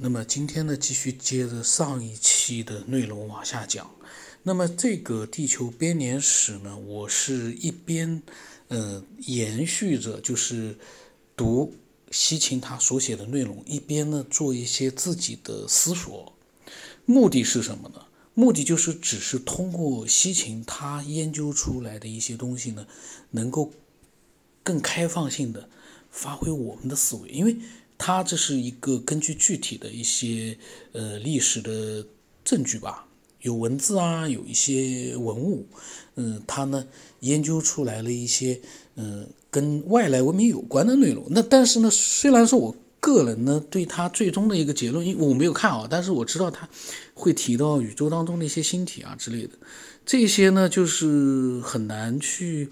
那么今天呢，继续接着上一期的内容往下讲。那么这个地球编年史呢，我是一边呃延续着就是读西秦他所写的内容，一边呢做一些自己的思索。目的是什么呢？目的就是只是通过西秦他研究出来的一些东西呢，能够更开放性的发挥我们的思维，因为。它这是一个根据具体的一些呃历史的证据吧，有文字啊，有一些文物，嗯，它呢研究出来了一些嗯跟外来文明有关的内容。那但是呢，虽然说我个人呢对它最终的一个结论，因为我没有看啊，但是我知道它会提到宇宙当中的一些星体啊之类的，这些呢就是很难去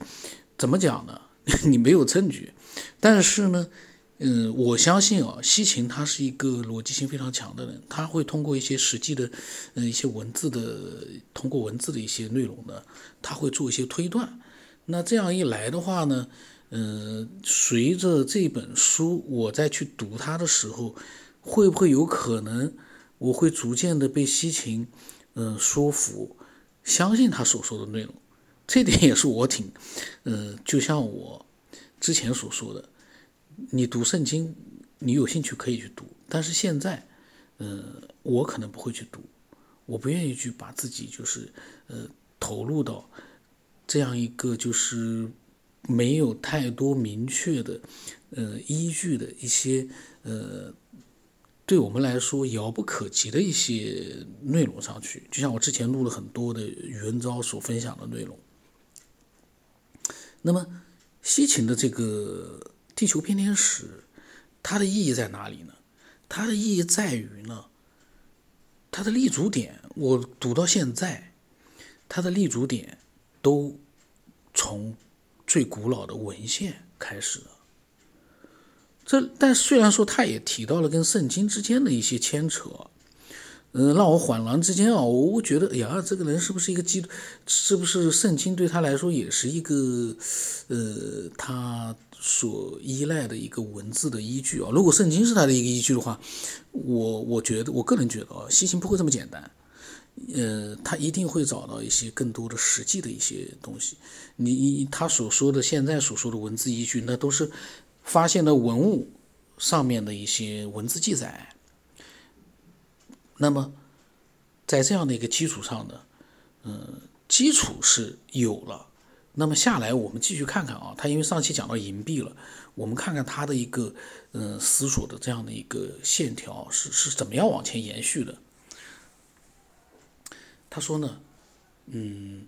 怎么讲呢？你没有证据，但是呢。嗯，我相信啊，西芹他是一个逻辑性非常强的人，他会通过一些实际的，嗯，一些文字的，通过文字的一些内容呢，他会做一些推断。那这样一来的话呢，嗯，随着这本书我再去读它的时候，会不会有可能我会逐渐的被西芹，嗯，说服，相信他所说的内容？这点也是我挺，嗯，就像我之前所说的。你读圣经，你有兴趣可以去读，但是现在，呃，我可能不会去读，我不愿意去把自己就是，呃，投入到这样一个就是没有太多明确的，呃，依据的一些，呃，对我们来说遥不可及的一些内容上去。就像我之前录了很多的宇文昭所分享的内容。那么西秦的这个。地球偏天史，它的意义在哪里呢？它的意义在于呢，它的立足点，我读到现在，它的立足点都从最古老的文献开始了。这，但虽然说他也提到了跟圣经之间的一些牵扯。嗯，让我恍然之间啊，我觉得，哎呀，这个人是不是一个基督？是不是圣经对他来说也是一个，呃，他所依赖的一个文字的依据啊？如果圣经是他的一个依据的话，我我觉得，我个人觉得啊，西行不会这么简单，呃，他一定会找到一些更多的实际的一些东西。你他所说的现在所说的文字依据，那都是发现的文物上面的一些文字记载。那么，在这样的一个基础上呢，嗯，基础是有了。那么下来，我们继续看看啊，他因为上期讲到银币了，我们看看他的一个嗯思索的这样的一个线条是是怎么样往前延续的。他说呢，嗯，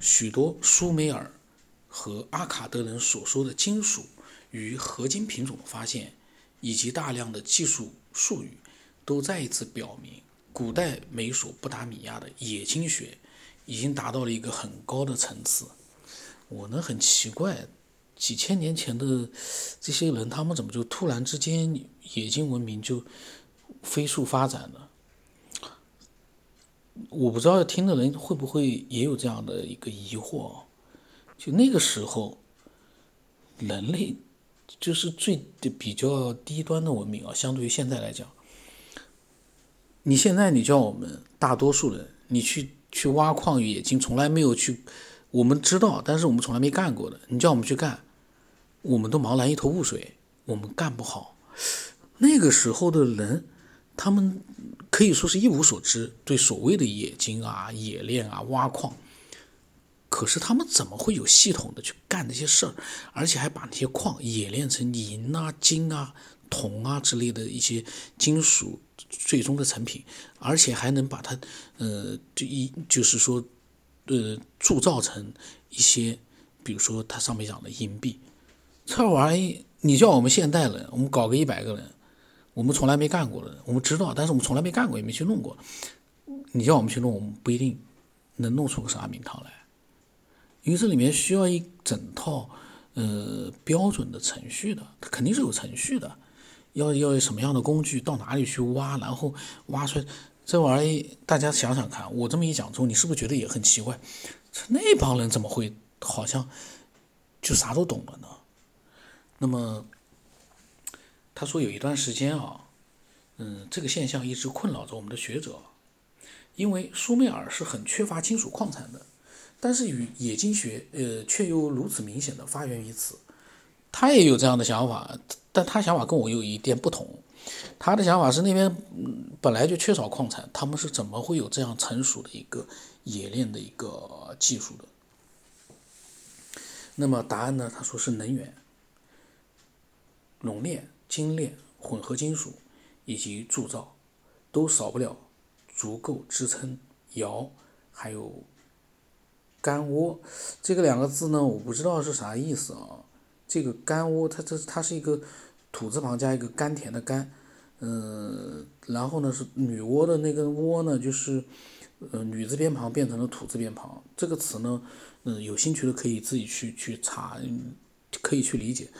许多苏美尔和阿卡德人所说的金属与合金品种的发现，以及大量的技术术语。都再一次表明，古代美索不达米亚的冶金学已经达到了一个很高的层次。我呢很奇怪，几千年前的这些人，他们怎么就突然之间冶金文明就飞速发展了？我不知道听的人会不会也有这样的一个疑惑。就那个时候，人类就是最比较低端的文明啊，相对于现在来讲。你现在你叫我们大多数人，你去去挖矿冶金，从来没有去，我们知道，但是我们从来没干过的。你叫我们去干，我们都茫然一头雾水，我们干不好。那个时候的人，他们可以说是一无所知，对所谓的冶金啊、冶炼啊、挖矿，可是他们怎么会有系统的去干那些事儿，而且还把那些矿冶炼成银啊、金啊？铜啊之类的一些金属最终的成品，而且还能把它，呃，就一就是说，呃，铸造成一些，比如说它上面讲的银币，这玩意你叫我们现代人，我们搞个一百个人，我们从来没干过的，我们知道，但是我们从来没干过，也没去弄过。你叫我们去弄，我们不一定能弄出个啥名堂来，因为这里面需要一整套呃标准的程序的，它肯定是有程序的。要要有什么样的工具，到哪里去挖，然后挖出来这玩意，大家想想看，我这么一讲之后，你是不是觉得也很奇怪？那帮人怎么会好像就啥都懂了呢？那么他说有一段时间啊，嗯，这个现象一直困扰着我们的学者，因为苏美尔是很缺乏金属矿产的，但是与冶金学，呃，却又如此明显的发源于此。他也有这样的想法，但他想法跟我有一点不同。他的想法是那边本来就缺少矿产，他们是怎么会有这样成熟的一个冶炼的一个技术的？那么答案呢？他说是能源、熔炼、精炼、混合金属以及铸造，都少不了足够支撑窑还有干窝。这个两个字呢，我不知道是啥意思啊。这个干窝，它这它是一个土字旁加一个甘甜的甘，嗯，然后呢是女娲的那个窝呢，就是呃女字边旁变成了土字边旁。这个词呢。嗯，有兴趣的可以自己去去查，可以去理解。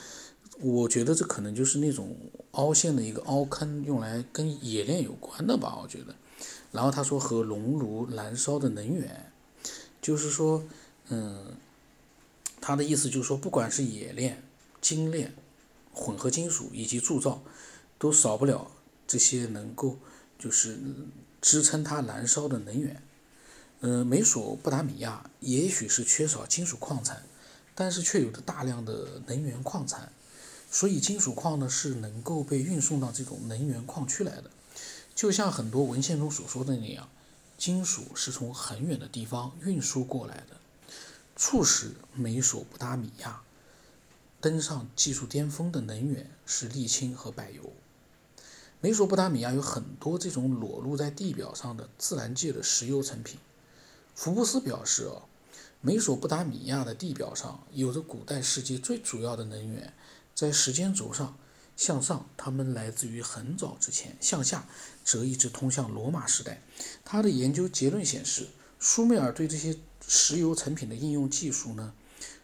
我觉得这可能就是那种凹陷的一个凹坑，用来跟冶炼有关的吧。我觉得。然后他说和熔炉燃烧的能源，就是说，嗯，他的意思就是说，不管是冶炼、精炼、混合金属以及铸造，都少不了这些能够就是支撑它燃烧的能源。嗯，美索不达米亚也许是缺少金属矿产，但是却有着大量的能源矿产，所以金属矿呢是能够被运送到这种能源矿区来的。就像很多文献中所说的那样，金属是从很远的地方运输过来的，促使美索不达米亚登上技术巅峰的能源是沥青和柏油。美索不达米亚有很多这种裸露在地表上的自然界的石油成品。福布斯表示，哦，美索不达米亚的地表上有着古代世界最主要的能源。在时间轴上向上，它们来自于很早之前；向下则一直通向罗马时代。他的研究结论显示，苏美尔对这些石油成品的应用技术呢，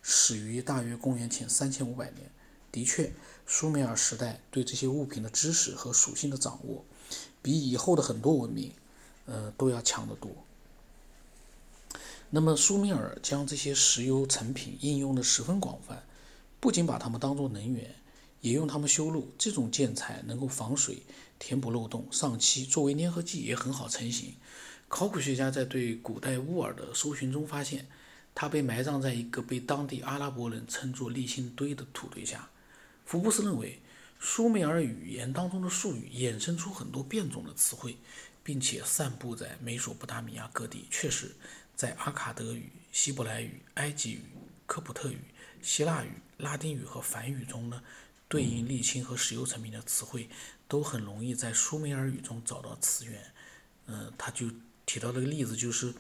始于大约公元前三千五百年。的确，苏美尔时代对这些物品的知识和属性的掌握，比以后的很多文明，呃，都要强得多。那么，苏美尔将这些石油成品应用的十分广泛，不仅把它们当作能源，也用它们修路。这种建材能够防水、填补漏洞、上漆，作为粘合剂也很好成型。考古学家在对古代乌尔的搜寻中发现，他被埋葬在一个被当地阿拉伯人称作沥青堆的土堆下。福布斯认为，苏美尔语言当中的术语衍生出很多变种的词汇，并且散布在美索不达米亚各地。确实。在阿卡德语、希伯来语、埃及语、科普特语、希腊语、拉丁语和梵语中呢，对应沥青和石油成品的词汇，都很容易在苏美尔语中找到词源。嗯，他就提到了个例子，就是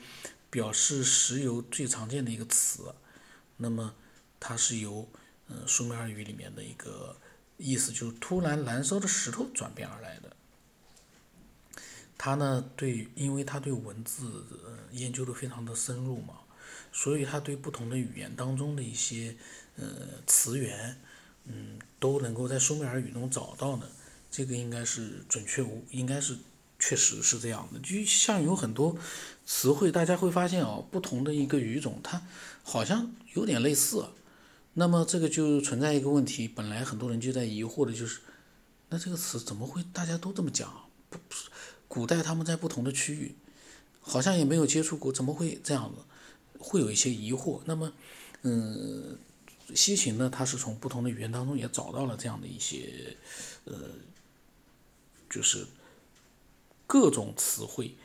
表示石油最常见的一个词，那么它是由嗯苏美尔语里面的一个意思，就是突然燃烧的石头转变而来的。他呢，对，因为他对文字研究的非常的深入嘛，所以他对不同的语言当中的一些呃词源，嗯，都能够在苏美尔语中找到呢。这个应该是准确无，应该是确实是这样的。就像有很多词汇，大家会发现哦，不同的一个语种，它好像有点类似。那么这个就存在一个问题，本来很多人就在疑惑的就是，那这个词怎么会大家都这么讲？不。古代他们在不同的区域，好像也没有接触过，怎么会这样子？会有一些疑惑。那么，嗯，西秦呢，它是从不同的语言当中也找到了这样的一些，呃，就是各种词汇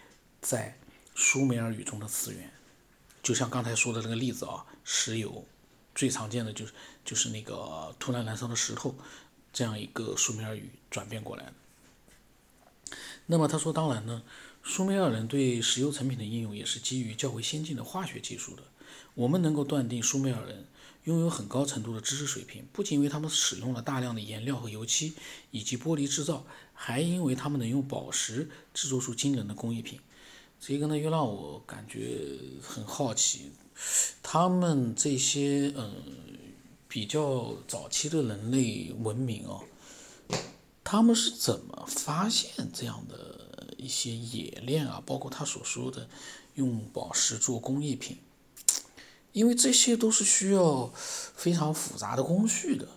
在苏美尔语中的词源。就像刚才说的那个例子啊，石油最常见的就是就是那个突然燃烧的石头，这样一个苏美尔语转变过来的。那么他说，当然呢，苏美尔人对石油成品的应用也是基于较为先进的化学技术的。我们能够断定，苏美尔人拥有很高程度的知识水平，不仅因为他们使用了大量的颜料和油漆以及玻璃制造，还因为他们能用宝石制作出惊人的工艺品。这个呢，又让我感觉很好奇，他们这些嗯比较早期的人类文明哦。他们是怎么发现这样的一些冶炼啊？包括他所说的用宝石做工艺品，因为这些都是需要非常复杂的工序的。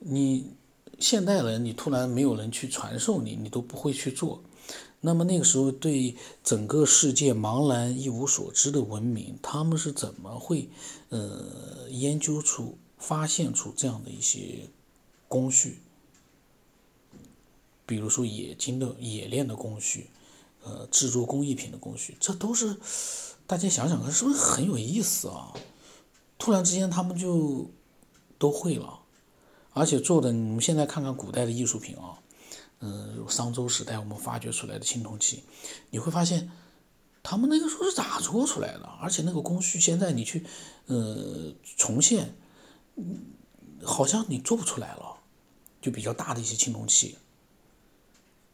你现代人你突然没有人去传授你，你都不会去做。那么那个时候对整个世界茫然一无所知的文明，他们是怎么会呃研究出、发现出这样的一些工序？比如说冶金的冶炼的工序，呃，制作工艺品的工序，这都是大家想想看，是不是很有意思啊？突然之间他们就都会了，而且做的，你们现在看看古代的艺术品啊。嗯，商周时代我们发掘出来的青铜器，你会发现，他们那个时候是咋做出来的？而且那个工序，现在你去，呃，重现，嗯好像你做不出来了。就比较大的一些青铜器，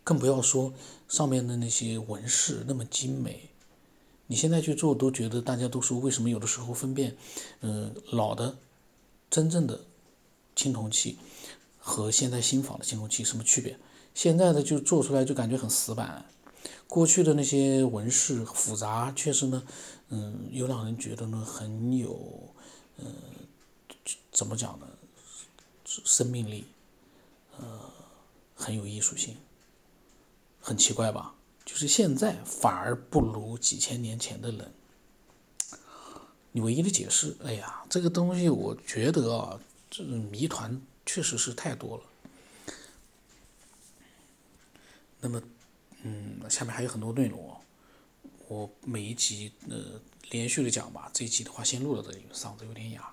更不要说上面的那些纹饰那么精美。你现在去做，都觉得大家都说，为什么有的时候分辨，嗯，老的真正的青铜器和现在新仿的青铜器什么区别？现在的就做出来就感觉很死板，过去的那些纹饰复杂，确实呢，嗯，又让人觉得呢很有，嗯，怎么讲呢，生命力，呃，很有艺术性，很奇怪吧？就是现在反而不如几千年前的人。你唯一的解释，哎呀，这个东西我觉得啊，这谜团确实是太多了。那么，嗯，下面还有很多内容哦，我每一集呃连续的讲吧，这一集的话先录到这里，嗓子有点哑。